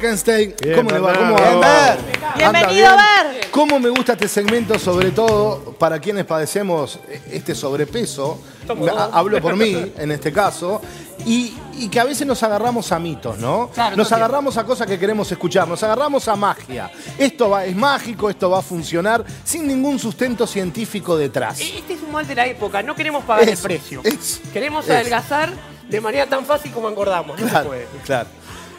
Borkenstein. Bien, ¿Cómo le va? ¿Cómo va? Anda Bienvenido, bien. Ber. ¿Cómo me gusta este segmento, sobre todo para quienes padecemos este sobrepeso? Hablo por mí, en este caso. Y, y que a veces nos agarramos a mitos, ¿no? Claro, nos agarramos a cosas que queremos escuchar, nos agarramos a magia. Esto va, es mágico, esto va a funcionar sin ningún sustento científico detrás. Este es un mal de la época, no queremos pagar el precio. queremos adelgazar de manera tan fácil como engordamos, no se Claro, puede. claro.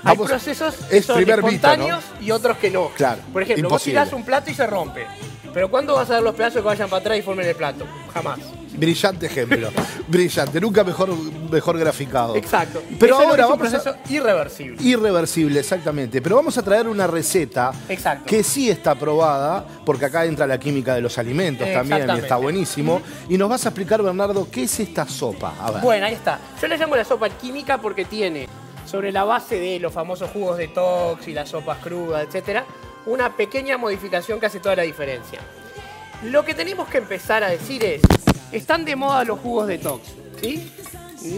Hay Vamos- procesos que es son primer mito, espontáneos y otros que no. Claro, Por ejemplo, imposible. vos tirás un plato y se rompe. Pero ¿cuándo vas a ver los pedazos que vayan para atrás y formen el plato? Jamás. Brillante ejemplo. Brillante. Nunca mejor, mejor graficado. Exacto. Pero Eso ahora es un vamos a... proceso irreversible. Irreversible, exactamente. Pero vamos a traer una receta Exacto. que sí está probada, porque acá entra la química de los alimentos también y está buenísimo. Y nos vas a explicar, Bernardo, qué es esta sopa. A ver. Bueno, ahí está. Yo le llamo la sopa alquímica porque tiene, sobre la base de los famosos jugos detox y las sopas crudas, etcétera, una pequeña modificación que hace toda la diferencia. Lo que tenemos que empezar a decir es, están de moda los jugos detox, ¿sí?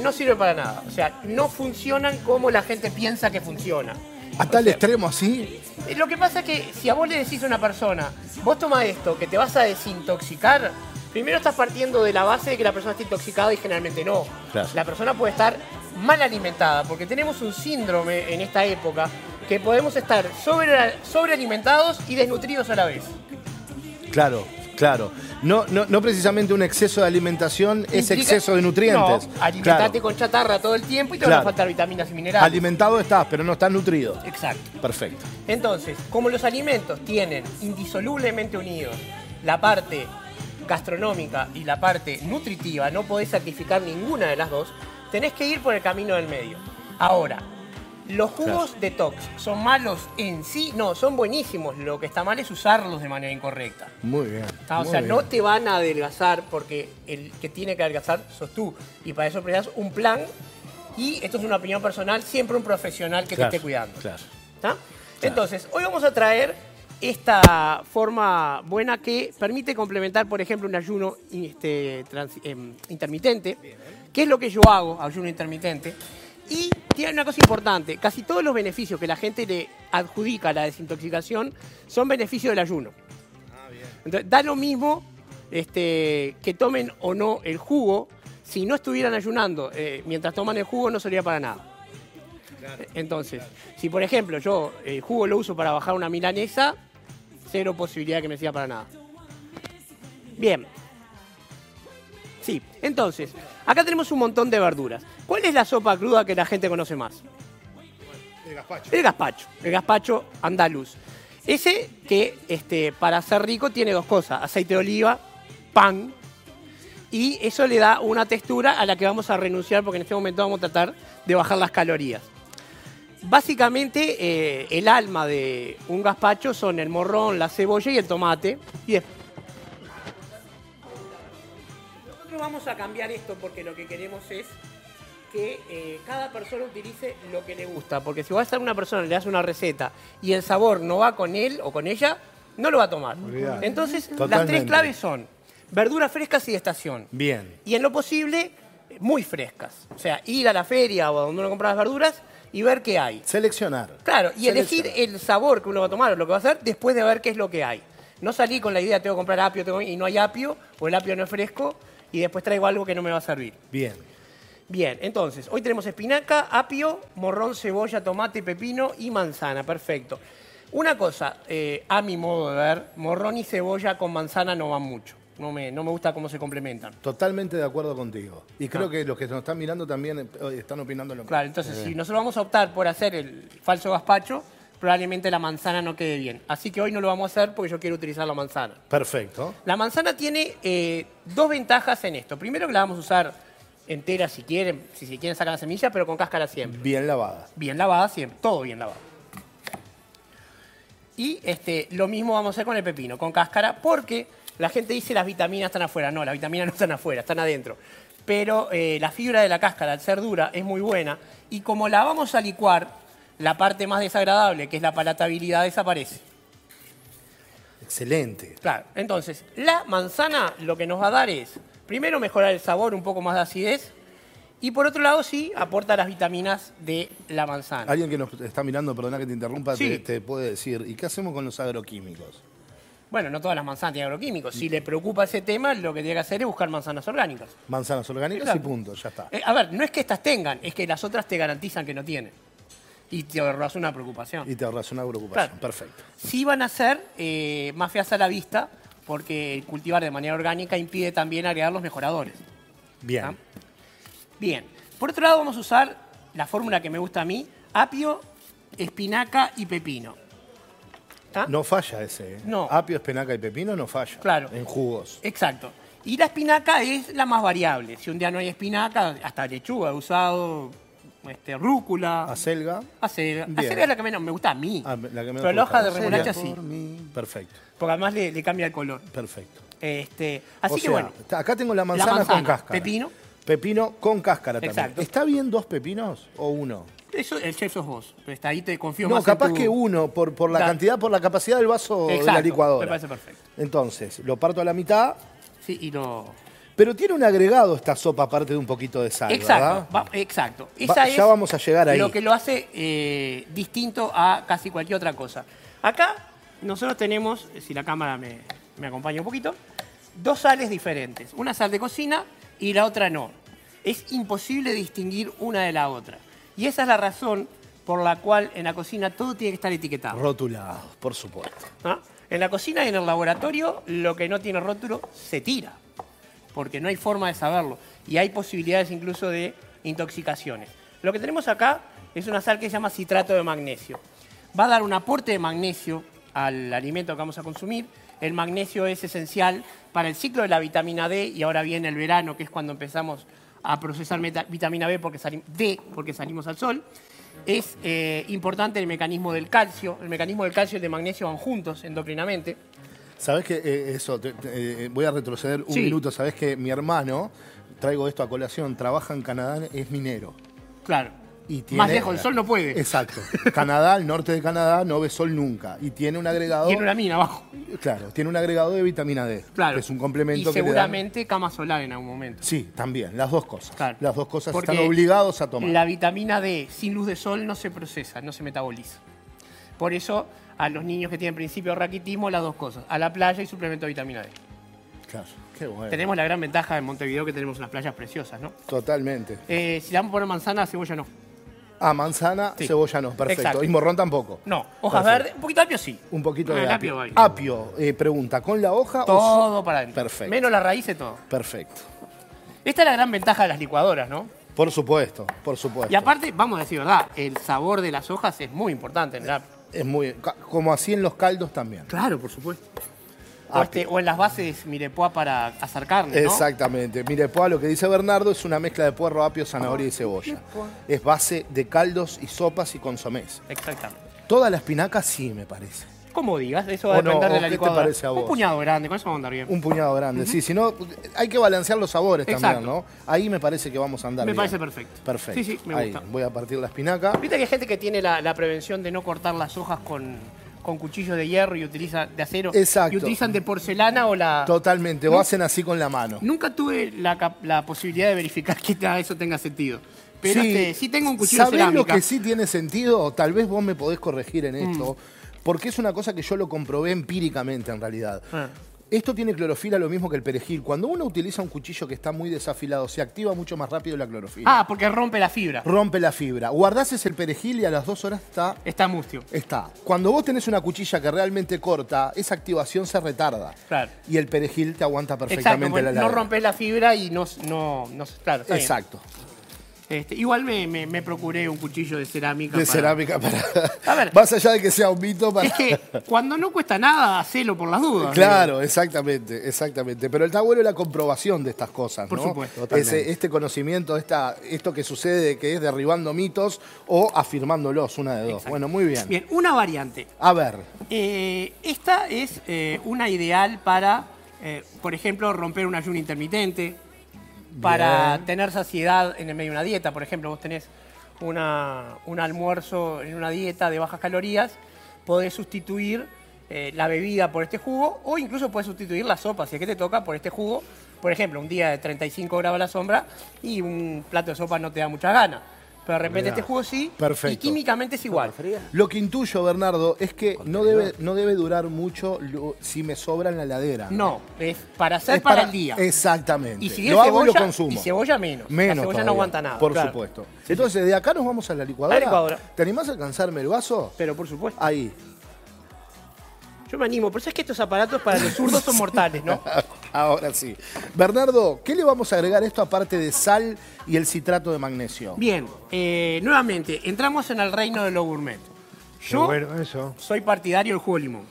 No sirve para nada. O sea, no funcionan como la gente piensa que funciona. A tal extremo así. Eh, Lo que pasa es que si a vos le decís a una persona, vos toma esto, que te vas a desintoxicar, primero estás partiendo de la base de que la persona está intoxicada y generalmente no. Claro. La persona puede estar mal alimentada, porque tenemos un síndrome en esta época que podemos estar sobre, sobrealimentados y desnutridos a la vez. Claro, claro. No, no, no precisamente un exceso de alimentación, es Implica- exceso de nutrientes. No, alimentate Claro. con chatarra todo el tiempo y te van a faltar vitaminas y minerales. Alimentado estás, pero no estás nutrido. Exacto. Perfecto. Entonces, como los alimentos tienen indisolublemente unidos la parte gastronómica y la parte nutritiva, no podés sacrificar ninguna de las dos, tenés que ir por el camino del medio. Ahora, los jugos detox son malos en sí, no, son buenísimos. Lo que está mal es usarlos de manera incorrecta. Muy bien. Ah, o muy sea, bien. no te van a adelgazar porque el que tiene que adelgazar sos tú. Y para eso precisas un plan. Y esto es una opinión personal, siempre un profesional que Claro, te esté cuidando. Claro. ¿Está? Entonces, hoy vamos a traer esta forma buena que permite complementar, por ejemplo, un ayuno este, trans- em, intermitente, que es lo que yo hago, ayuno intermitente. Y tiene una cosa importante, casi todos los beneficios que la gente le adjudica a la desintoxicación son beneficios del ayuno. Entonces, da lo mismo este, que tomen o no el jugo, si no estuvieran ayunando eh, mientras toman el jugo no sería para nada. Entonces, si por ejemplo yo el jugo lo uso para bajar una milanesa, cero posibilidad que me sirva para nada. Bien. Sí, entonces, acá tenemos un montón de verduras. ¿Cuál es la sopa cruda que la gente conoce más? El gazpacho. El gazpacho, el gazpacho andaluz. Ese que este, para ser rico tiene dos cosas, aceite de oliva, pan, y eso le da una textura a la que vamos a renunciar porque en este momento vamos a tratar de bajar las calorías. Básicamente eh, el alma de un gazpacho son el morrón, la cebolla y el tomate. Y des- Nosotros vamos a cambiar esto porque lo que queremos es que eh, cada persona utilice lo que le gusta. Porque si vas a una persona le das una receta y el sabor no va con él o con ella, no lo va a tomar. Olvidate. Entonces, las Totalmente. tres claves son verduras frescas y de estación. Bien. Y en lo posible, muy frescas. O sea, ir a la feria o a donde uno compra las verduras y ver qué hay. Seleccionar. Claro, y elegir Seleccionar. el sabor que uno va a tomar o lo que va a hacer después de ver qué es lo que hay. No salir con la idea, tengo que comprar apio tengo- y no hay apio, o el apio no es fresco, y después traigo algo que no me va a servir. Bien. Bien, entonces, hoy tenemos espinaca, apio, morrón, cebolla, tomate, pepino y manzana. Perfecto. Una cosa, eh, a mi modo de ver, morrón y cebolla con manzana no van mucho. No me, no me gusta cómo se complementan. Totalmente de acuerdo contigo. Y creo que los que nos están mirando también eh, están opinando lo mismo. Claro, entonces si nosotros vamos a optar por hacer el falso gazpacho, probablemente la manzana no quede bien. Así que hoy no lo vamos a hacer porque yo quiero utilizar la manzana. Perfecto. La manzana tiene eh, dos ventajas en esto. Primero que la vamos a usar entera si quieren, si se quieren sacar la semilla, pero con cáscara siempre. Bien lavada. Bien lavada siempre, todo bien lavado. Y este, lo mismo vamos a hacer con el pepino, con cáscara, porque la gente dice las vitaminas están afuera. No, las vitaminas no están afuera, están adentro. Pero eh, la fibra de la cáscara, al ser dura, es muy buena. Y como la vamos a licuar, la parte más desagradable, que es la palatabilidad, desaparece. Excelente. Claro, entonces, la manzana lo que nos va a dar es, primero, mejorar el sabor, un poco más de acidez, Y por otro lado, sí, aporta las vitaminas de la manzana. Alguien que nos está mirando, perdona que te interrumpa, Sí. te, te puede decir, ¿y qué hacemos con los agroquímicos? Bueno, no todas las manzanas tienen agroquímicos. Si le preocupa ese tema, lo que tiene que hacer es buscar manzanas orgánicas. Manzanas orgánicas Exacto. y punto, ya está. Eh, a ver, no es que estas tengan, es que las otras te garantizan que no tienen. Y te ahorras una preocupación. Y te ahorras una preocupación. Claro. Perfecto. Sí van a ser eh, más feas a la vista, porque cultivar de manera orgánica impide también agregar los mejoradores. Bien. ¿Ah? Bien. Por otro lado, vamos a usar la fórmula que me gusta a mí: apio, espinaca y pepino. No falla ese. ¿eh? No. Apio, espinaca y pepino no falla. Claro. En jugos. Exacto. Y la espinaca es la más variable. Si un día no hay espinaca, hasta lechuga he usado, este, rúcula, Acelga. acelga. Bien. Acelga es la que menos me gusta a mí. Ah, la que me Pero la hoja de remolacha sí. Perfecto. Porque además le, le cambia el color. Perfecto. Este, así O que sea, bueno. Acá tengo la manzana, manzana, con cáscara. pepino. Pepino con cáscara también. ¿Está bien dos pepinos o uno? Eso, el chef sos vos. Está ahí te confío No, más en capaz tu- que uno, por, por la Da- cantidad, por la capacidad del vaso de la Exacto, licuadora. me parece perfecto. Entonces, lo parto a la mitad, Sí, y lo... pero tiene un agregado esta sopa aparte de un poquito de sal, Exacto, ¿verdad? va- exacto. Va- ya es vamos a llegar ahí. Lo que lo hace eh, distinto a casi cualquier otra cosa. Acá nosotros tenemos, si la cámara me, me acompaña un poquito, dos sales diferentes. Una sal de cocina y la otra no. Es imposible distinguir una de la otra. Y esa es la razón por la cual en la cocina todo tiene que estar etiquetado. Rotulados, por supuesto. ¿Ah? En la cocina y en el laboratorio, lo que no tiene rótulo se tira, porque no hay forma de saberlo. Y hay posibilidades incluso de intoxicaciones. Lo que tenemos acá es una sal que se llama citrato de magnesio. Va a dar un aporte de magnesio al alimento que vamos a consumir. El magnesio es esencial para el ciclo de la vitamina D y ahora viene el verano, que es cuando empezamos a procesar vitamina B porque D porque salimos al sol. Es eh, importante el mecanismo del calcio. El mecanismo del calcio y el de magnesio van juntos endocrinamente. ¿Sabés que eh, eso? te- te- eh, voy a retroceder un Sí. minuto. ¿Sabés que mi hermano, traigo esto a colación, trabaja en Canadá, es minero? Claro. Y tiene- Más lejos del sol no puede. Exacto. Canadá, el norte de Canadá, no ve sol nunca. Y tiene un agregado. Tiene una mina abajo. Claro, tiene un agregado de vitamina D. Claro. Que es un complemento Y que le dan- seguramente cama solar en algún momento. Sí, también, las dos cosas. Claro. Las dos cosas Porque están obligados a tomar. La vitamina D sin luz de sol no se procesa, no se metaboliza. Por eso, a los niños que tienen principio de raquitismo, las dos cosas. A la playa y suplemento de vitamina D. Claro, qué bueno. Tenemos la gran ventaja en Montevideo que tenemos unas playas preciosas, ¿no? Totalmente. Eh, si le vamos a poner manzana, cebolla no. Ah, manzana, Sí. cebolla no, perfecto. Exacto. Y morrón tampoco. No, hojas Perfecto. verdes, un poquito de apio sí. Un poquito Ah, de el apio. apio eh, pregunta, ¿con la hoja o Todo para adentro. Perfecto. Menos la raíz de todo. Perfecto. Esta es la gran ventaja de las licuadoras, ¿no? Por supuesto, por supuesto. Y aparte, vamos a decir verdad, el sabor de las hojas es muy importante en el apio. Es muy. Como así en los caldos también. Claro, por supuesto. O, Apio. este- o en las bases mirepoix para hacer carne, ¿no? Exactamente. Mire, Poa, lo que dice Bernardo es una mezcla de puerro, apio, zanahoria y cebolla. Es base de caldos y sopas y consomés. Exactamente. Toda la espinaca sí, me parece. Como digas, eso va a O no, depender o de la ¿qué te licuadora. parece a vos? Un puñado grande, con eso vamos a andar bien. Un puñado grande, sí. Si no, hay que balancear los sabores también. ¿no? Ahí me parece que vamos a andar Me bien. parece perfecto. Perfecto. Sí, sí, me Ahí, gusta. voy a partir la espinaca. Viste que hay gente que tiene la, la prevención de no cortar las hojas con, con cuchillos de hierro y utiliza de acero. Exacto. Y utilizan de porcelana o la. Totalmente, o hacen así con la mano. Nunca tuve la, la posibilidad de verificar que eso tenga sentido. Pero Sí. este, sí tengo un cuchillo de ¿Sabés lo cerámica. que sí tiene sentido? Tal vez vos me podés corregir en esto, Mm. Porque es una cosa que yo lo comprobé empíricamente en realidad. Ah. Esto tiene clorofila lo mismo que el perejil. Cuando uno utiliza un cuchillo que está muy desafilado, se activa mucho más rápido la clorofila. Ah, porque rompe la fibra. Rompe la fibra. Guardás ese el perejil y a las dos horas está Está mustio. Está. Cuando vos tenés una cuchilla que realmente corta, esa activación se retarda. Claro. Y el perejil te aguanta Exacto, perfectamente porque la no heladera. rompes la fibra y no, no, no claro, bien. Este, igual me, me- me procuré un cuchillo de cerámica. De para- cerámica para. A ver. Más allá de que sea un mito para. Es que cuando no cuesta nada, hacelo por las dudas. Claro, exactamente, exactamente. Pero está bueno la comprobación de estas cosas, Por ¿no? supuesto. Ese- este conocimiento, esta, esto que sucede, que es derribando mitos o afirmándolos, una de dos. Exacto. Bueno, muy bien. Bien, una variante. A ver, Eh, esta es eh, una ideal para, eh, por ejemplo, romper un ayuno intermitente, para tener saciedad en el medio de una dieta. Por ejemplo, vos tenés una- un almuerzo en una dieta de bajas calorías, podés sustituir eh, la bebida por este jugo o incluso puedes sustituir la sopa si es que te toca por este jugo. Por ejemplo, un día de 35 grados a la sombra y un plato de sopa no te da mucha gana. Pero de repente este jugo sí. Perfecto. Y químicamente es igual. Lo que intuyo, Bernardo, es que no debe, no debe durar mucho lo- si me sobra en la heladera. No, es para hacer Es para, el día. Exactamente. Y si lo es hago y lo cebolla, consumo. y cebolla menos. Menos la cebolla todavía, no aguanta nada. Por claro. supuesto. Entonces, de acá nos vamos a la licuadora. A la licuadora. ¿Te animás a alcanzarme el vaso? Pero por supuesto. Ahí. Yo me animo, pero es que estos aparatos para los zurdos son mortales, ¿no? Ahora sí. Bernardo, ¿qué le vamos a agregar a esto aparte de sal y el citrato de magnesio? Bien, eh, nuevamente, entramos en el reino de lo gourmet. Yo bueno, eso. soy partidario del jugo de limón,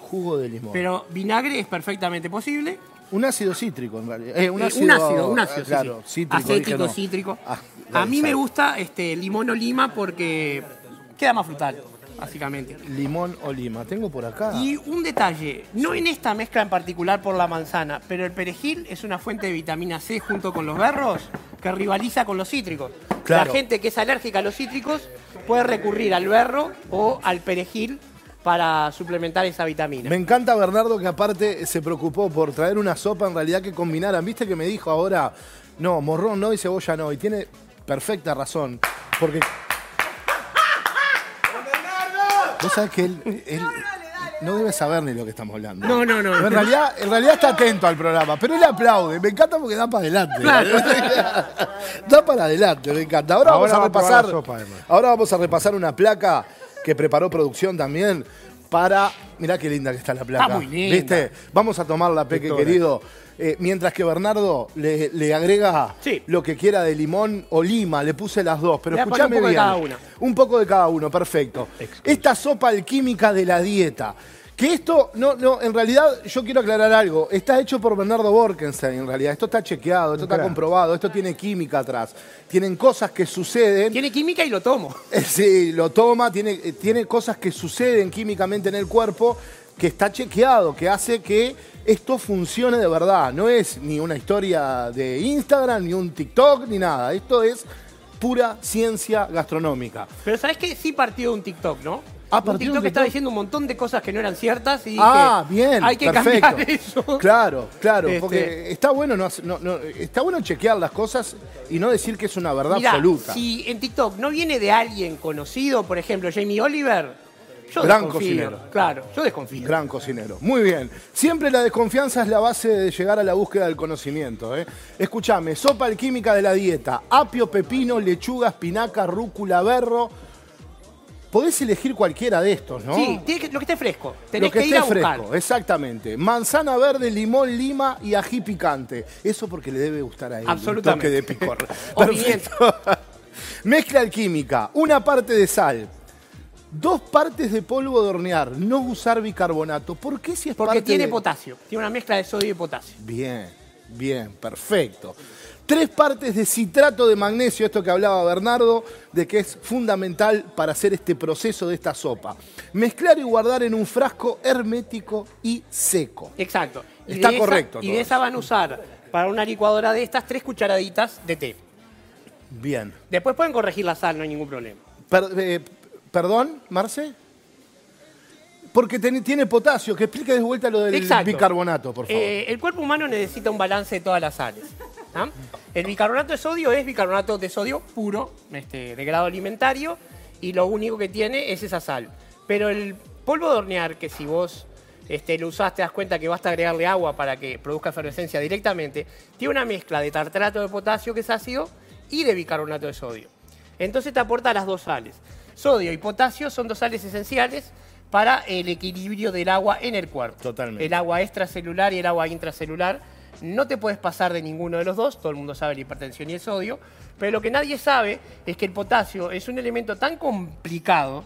Jugo de limón. pero vinagre es perfectamente posible. un ácido cítrico, en realidad. Eh, un, Eh, ácido, un ácido, un ácido, ah, sí, claro, sí. cítrico. Acético, no. cítrico. Ah, A mí me gusta este limón o lima porque queda más frutal, básicamente. Limón o lima. Tengo por acá. Y un detalle, no en esta mezcla en particular por la manzana, pero el perejil es una fuente de vitamina C junto con los berros que rivaliza con los cítricos. Claro. La gente que es alérgica a los cítricos puede recurrir al berro o al perejil para suplementar esa vitamina. Me encanta Bernardo que aparte se preocupó por traer una sopa en realidad que combinaran. Viste que me dijo ahora, no, morrón no y cebolla no. Y tiene perfecta razón. Porque. Vos sabés que él, él no debe saber ni lo que estamos hablando. No, no, no. En realidad, en realidad está atento al programa, pero él aplaude. Me encanta porque da para adelante. da para adelante, me encanta. Ahora, Ahora vamos a va a probar repasar. sopa, ahora vamos a repasar una placa que preparó producción también para. Mirá qué linda que está la placa. Está muy linda. ¿Viste? Vamos a tomarla, Peque Doctora. querido. Eh, mientras que Bernardo le, le agrega Sí. lo que quiera de limón o lima, le puse las dos, pero escúchame poner un poco de bien. cada una. Un poco de cada uno, perfecto. Esta sopa alquímica de la dieta. Que esto, no, no, en realidad yo quiero aclarar algo. Está hecho por Bernardo Borkenstein, en realidad. Esto está chequeado, esto está comprobado, esto tiene química atrás. Tienen cosas que suceden. Tiene química y lo tomo. Eh, Sí, lo toma, tiene, eh, tiene cosas que suceden químicamente en el cuerpo que está chequeado, que hace que esto funcione de verdad. No es ni una historia de Instagram, ni un TikTok, ni nada. Esto es pura ciencia gastronómica. Pero ¿sabes qué? Sí partió de un TikTok, ¿no? Ah, un TikTok que estaba diciendo un montón de cosas que no eran ciertas y dije, Ah, bien, hay que perfecto. cambiar eso. Claro, claro, Este- porque está bueno, no, hace- no- no- está bueno chequear las cosas y no decir que es una verdad Mirá, absoluta. si en TikTok no viene de alguien conocido, por ejemplo, Jamie Oliver, yo Gran desconfío. cocinero. Claro, yo desconfío. Gran cocinero. Muy bien. Siempre la desconfianza es la base de llegar a la búsqueda del conocimiento. ¿eh? Escuchame, sopa alquímica de la dieta. Apio, pepino, lechuga, espinaca, rúcula, berro. Podés elegir cualquiera de estos, ¿no? Sí, tiene que- lo que esté fresco. Tenés Lo que, que, ir esté a buscar. fresco, exactamente. Manzana verde, limón, lima y ají picante. Eso porque le debe gustar a él. un Absolutamente. toque de picor. O Perfecto. Mezcla alquímica. Una parte de sal. Dos partes de polvo de hornear. No usar bicarbonato. ¿Por qué si es Porque parte tiene de- potasio. Tiene una mezcla de sodio y potasio. Bien, bien, perfecto. Tres partes de citrato de magnesio, esto que hablaba Bernardo, de que es fundamental para hacer este proceso de esta sopa. Mezclar y guardar en un frasco hermético y seco. Exacto. Y Está de esa- correcto Y de esa van a usar para una licuadora de estas tres cucharaditas de té. Bien. Después pueden corregir la sal, no hay ningún problema. Per- eh, ¿Perdón, Marce? Porque ten- tiene potasio, que explique de vuelta lo del Exacto. bicarbonato, por favor. Eh, el cuerpo humano necesita un balance de todas las sales. ¿Ah? El bicarbonato de sodio es bicarbonato de sodio puro, este, de grado alimentario, y lo único que tiene es esa sal. Pero el polvo de hornear, que si vos este, lo usás, te das cuenta que basta agregarle agua para que produzca efervescencia directamente, tiene una mezcla de tartrato de potasio, que es ácido, y de bicarbonato de sodio. Entonces te aporta las dos sales. Sodio y potasio son dos sales esenciales para el equilibrio del agua en el cuerpo. Totalmente. El agua extracelular y el agua intracelular. No te puedes pasar de ninguno de los dos, todo el mundo sabe la hipertensión y el sodio, pero lo que nadie sabe es que el potasio es un elemento tan complicado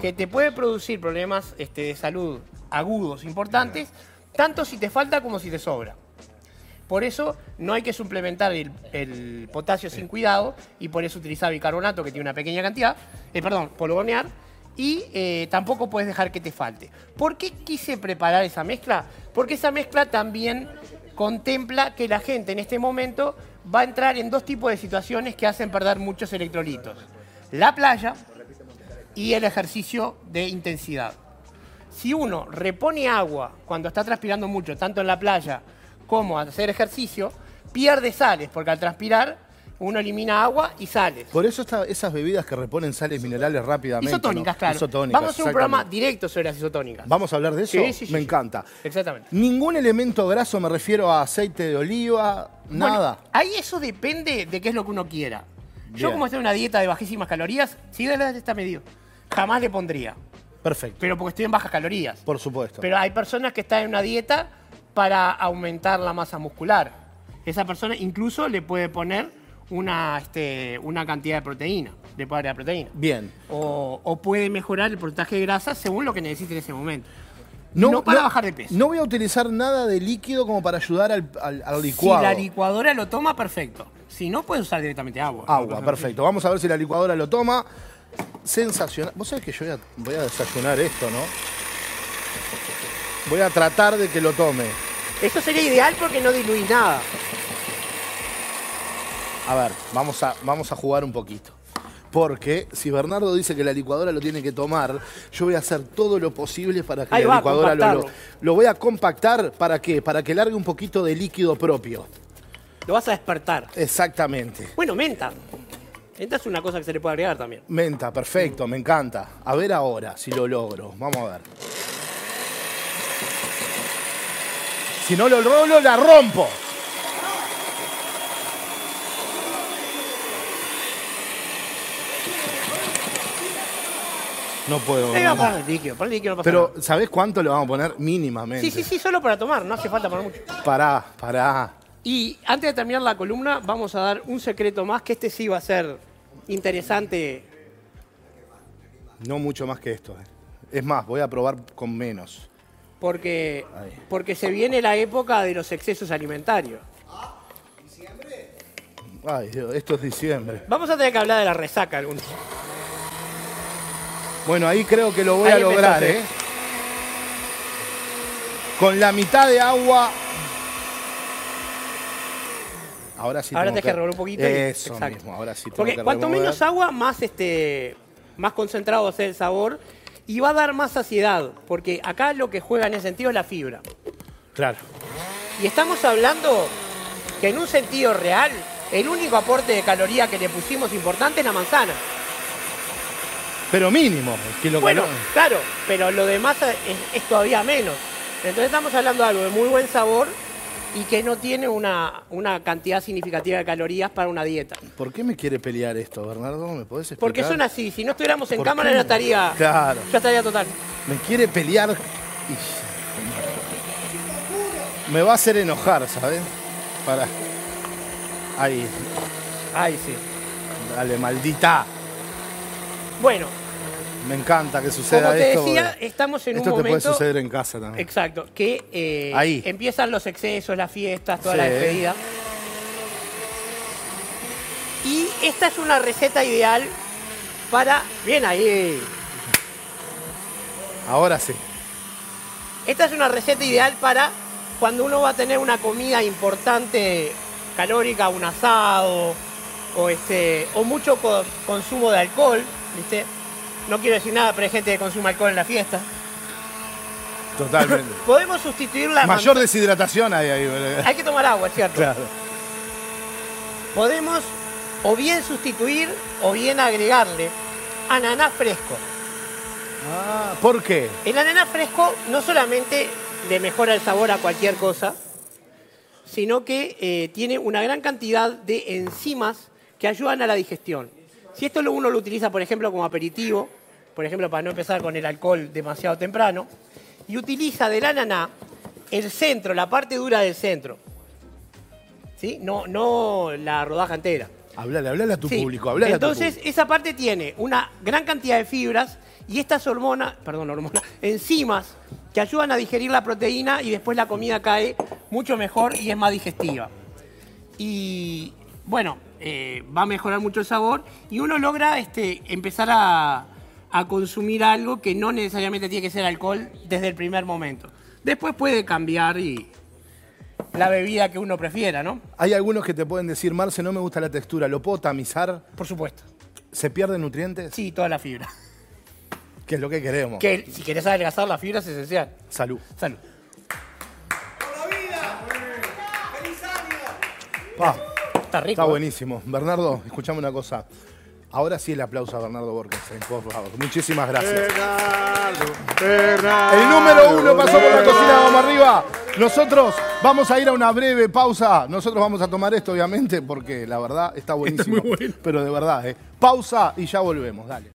que te puede producir problemas este, de salud agudos importantes, tanto si te falta como si te sobra. Por eso no hay que suplementar el, el potasio sin cuidado y por eso utilizar bicarbonato que tiene una pequeña cantidad, eh, perdón, polvonear y eh, tampoco puedes dejar que te falte. ¿Por qué quise preparar esa mezcla? Porque esa mezcla también contempla que la gente en este momento va a entrar en dos tipos de situaciones que hacen perder muchos electrolitos. La playa y el ejercicio de intensidad. si uno repone agua cuando está transpirando mucho, tanto en la playa como al hacer ejercicio, pierde sales, porque al transpirar uno elimina agua y sales. Por eso está- esas bebidas que reponen sales minerales rápidamente. Isotónicas, ¿no? claro. Isotónicas, Vamos a hacer un programa exactamente. directo sobre las isotónicas. ¿Vamos a hablar de eso? Sí, sí, sí, Me sí. encanta. Exactamente. Ningún elemento graso, me refiero a aceite de oliva, nada. Bueno, ahí eso depende de qué es lo que uno quiera. Yo Bien. como estoy en una dieta de bajísimas calorías, si de la está medido, jamás le pondría. Perfecto, Pero porque estoy en bajas calorías. por supuesto. Pero hay personas que están en una dieta para aumentar la masa muscular. Esa persona incluso le puede poner una, este, una cantidad de proteína, le puede agregar proteína. Bien. O, o puede mejorar el porcentaje de grasa según lo que necesite en ese momento. No para bajar de peso. No voy a utilizar nada de líquido como para ayudar al, al- al Si licuado. la licuadora lo toma, perfecto. Si no, puede usar directamente agua. Agua, perfecto. Vamos a ver si la licuadora lo toma. Sensacional. Vos sabés que yo voy a, voy a desayunar esto, ¿no? Voy a tratar de que lo tome. Eso sería ideal porque no diluís nada. A ver, vamos a, vamos a jugar un poquito. Porque si Bernardo dice que la licuadora lo tiene que tomar, yo voy a hacer todo lo posible para que Ahí la va, licuadora lo, lo voy a compactar. ¿Para qué? Para que largue un poquito de líquido propio. Lo vas a despertar. Exactamente. Bueno, menta. Menta es una cosa que se le puede agregar también. Menta, perfecto, me encanta. A ver ahora si lo logro. Vamos a ver. Si no lo logro, la rompo. No puedo. A poner el líquido, líquido, no pasa Pero, nada. ¿sabés cuánto le vamos a poner? Mínimamente. Sí, sí, sí, solo para tomar, no hace falta poner mucho. Pará, pará. Y antes de terminar la columna, vamos a dar un secreto más, que este sí va a ser interesante. No mucho más que esto. eh. Es más, voy a probar con menos. Porque, Ahí. porque se viene la época de los excesos alimentarios. Ay, Dios, esto es diciembre. Vamos a tener que hablar de la resaca algún día. Bueno, ahí creo que lo voy Ahí a lograr, empezaste. ¿eh? Con la mitad de agua. Ahora sí Ahora tengo tenés que revolver un poquito. y- Eso exacto. mismo, ahora sí tengo Porque que cuanto remover. menos agua, más, este, más concentrado va a ser el sabor y va a dar más saciedad. Porque acá lo que juega en ese sentido es la fibra. Claro. Y estamos hablando que en un sentido real, el único aporte de caloría que le pusimos importante es la manzana. Pero mínimo. que lo Bueno, no- claro, pero lo demás es, es todavía menos. Entonces estamos hablando de algo de muy buen sabor y que no tiene una, una cantidad significativa de calorías para una dieta. ¿Por qué me quiere pelear esto, Bernardo? ¿Me podés explicar? Porque son así, si no estuviéramos en ¿Por cámara ya estaría, Claro. ya estaría total. Me quiere pelear. Me va a hacer enojar, ¿sabes? Para. Ahí. Ay, sí. Dale, maldita. Bueno, Me encanta que suceda como te esto. decía, estamos en esto un te puede momento... suceder en casa también. Exacto, que eh, Ahí. empiezan los excesos, las fiestas, toda Sí. la despedida. Y esta es una receta ideal para... Bien ahí. Ahora sí. Esta es una receta ideal para cuando uno va a tener una comida importante calórica, un asado o este o mucho co- consumo de alcohol, ¿viste? No quiero decir nada, pero hay gente que consume alcohol en la fiesta. Totalmente. Podemos sustituir la Mayor deshidratación hay ahí. ¿verdad? Hay que tomar agua, es cierto. Claro. Podemos o bien sustituir o bien agregarle ananá fresco. Ah, ¿Por qué? El ananá fresco no solamente le mejora el sabor a cualquier cosa, sino que eh, tiene una gran cantidad de enzimas que ayudan a la digestión. Si esto lo- uno lo utiliza, por ejemplo, como aperitivo, por ejemplo, para no empezar con el alcohol demasiado temprano, y utiliza del ananá el centro, la parte dura del centro, ¿sí? no, no la rodaja entera. Hablale, hablale a tu Sí. público, hablale Entonces, a tu público. esa parte tiene una gran cantidad de fibras y estas hormonas, perdón, hormonas, enzimas que ayudan a digerir la proteína y después la comida cae mucho mejor y es más digestiva. Y bueno, eh, va a mejorar mucho el sabor y uno logra este, empezar a, a consumir algo que no necesariamente tiene que ser alcohol desde el primer momento. Después puede cambiar y la bebida que uno prefiera, ¿no? Hay algunos que te pueden decir, Marce, no me gusta la textura, ¿lo puedo tamizar? Por supuesto. ¿Se pierden nutrientes? Sí, toda la fibra. Que es lo que queremos. Que si querés adelgazar, la fibra es esencial. Salud. Salud. Está rico. está ¿eh? buenísimo. Bernardo, escuchame una cosa. Ahora sí el aplauso a Bernardo Borges, por favor. Muchísimas gracias. El número uno pasó por la cocina, vamos arriba. Nosotros vamos a ir a una breve pausa. Nosotros vamos a tomar esto, obviamente, porque la verdad está buenísimo. Pero de verdad, ¿eh? Pausa y ya volvemos, dale.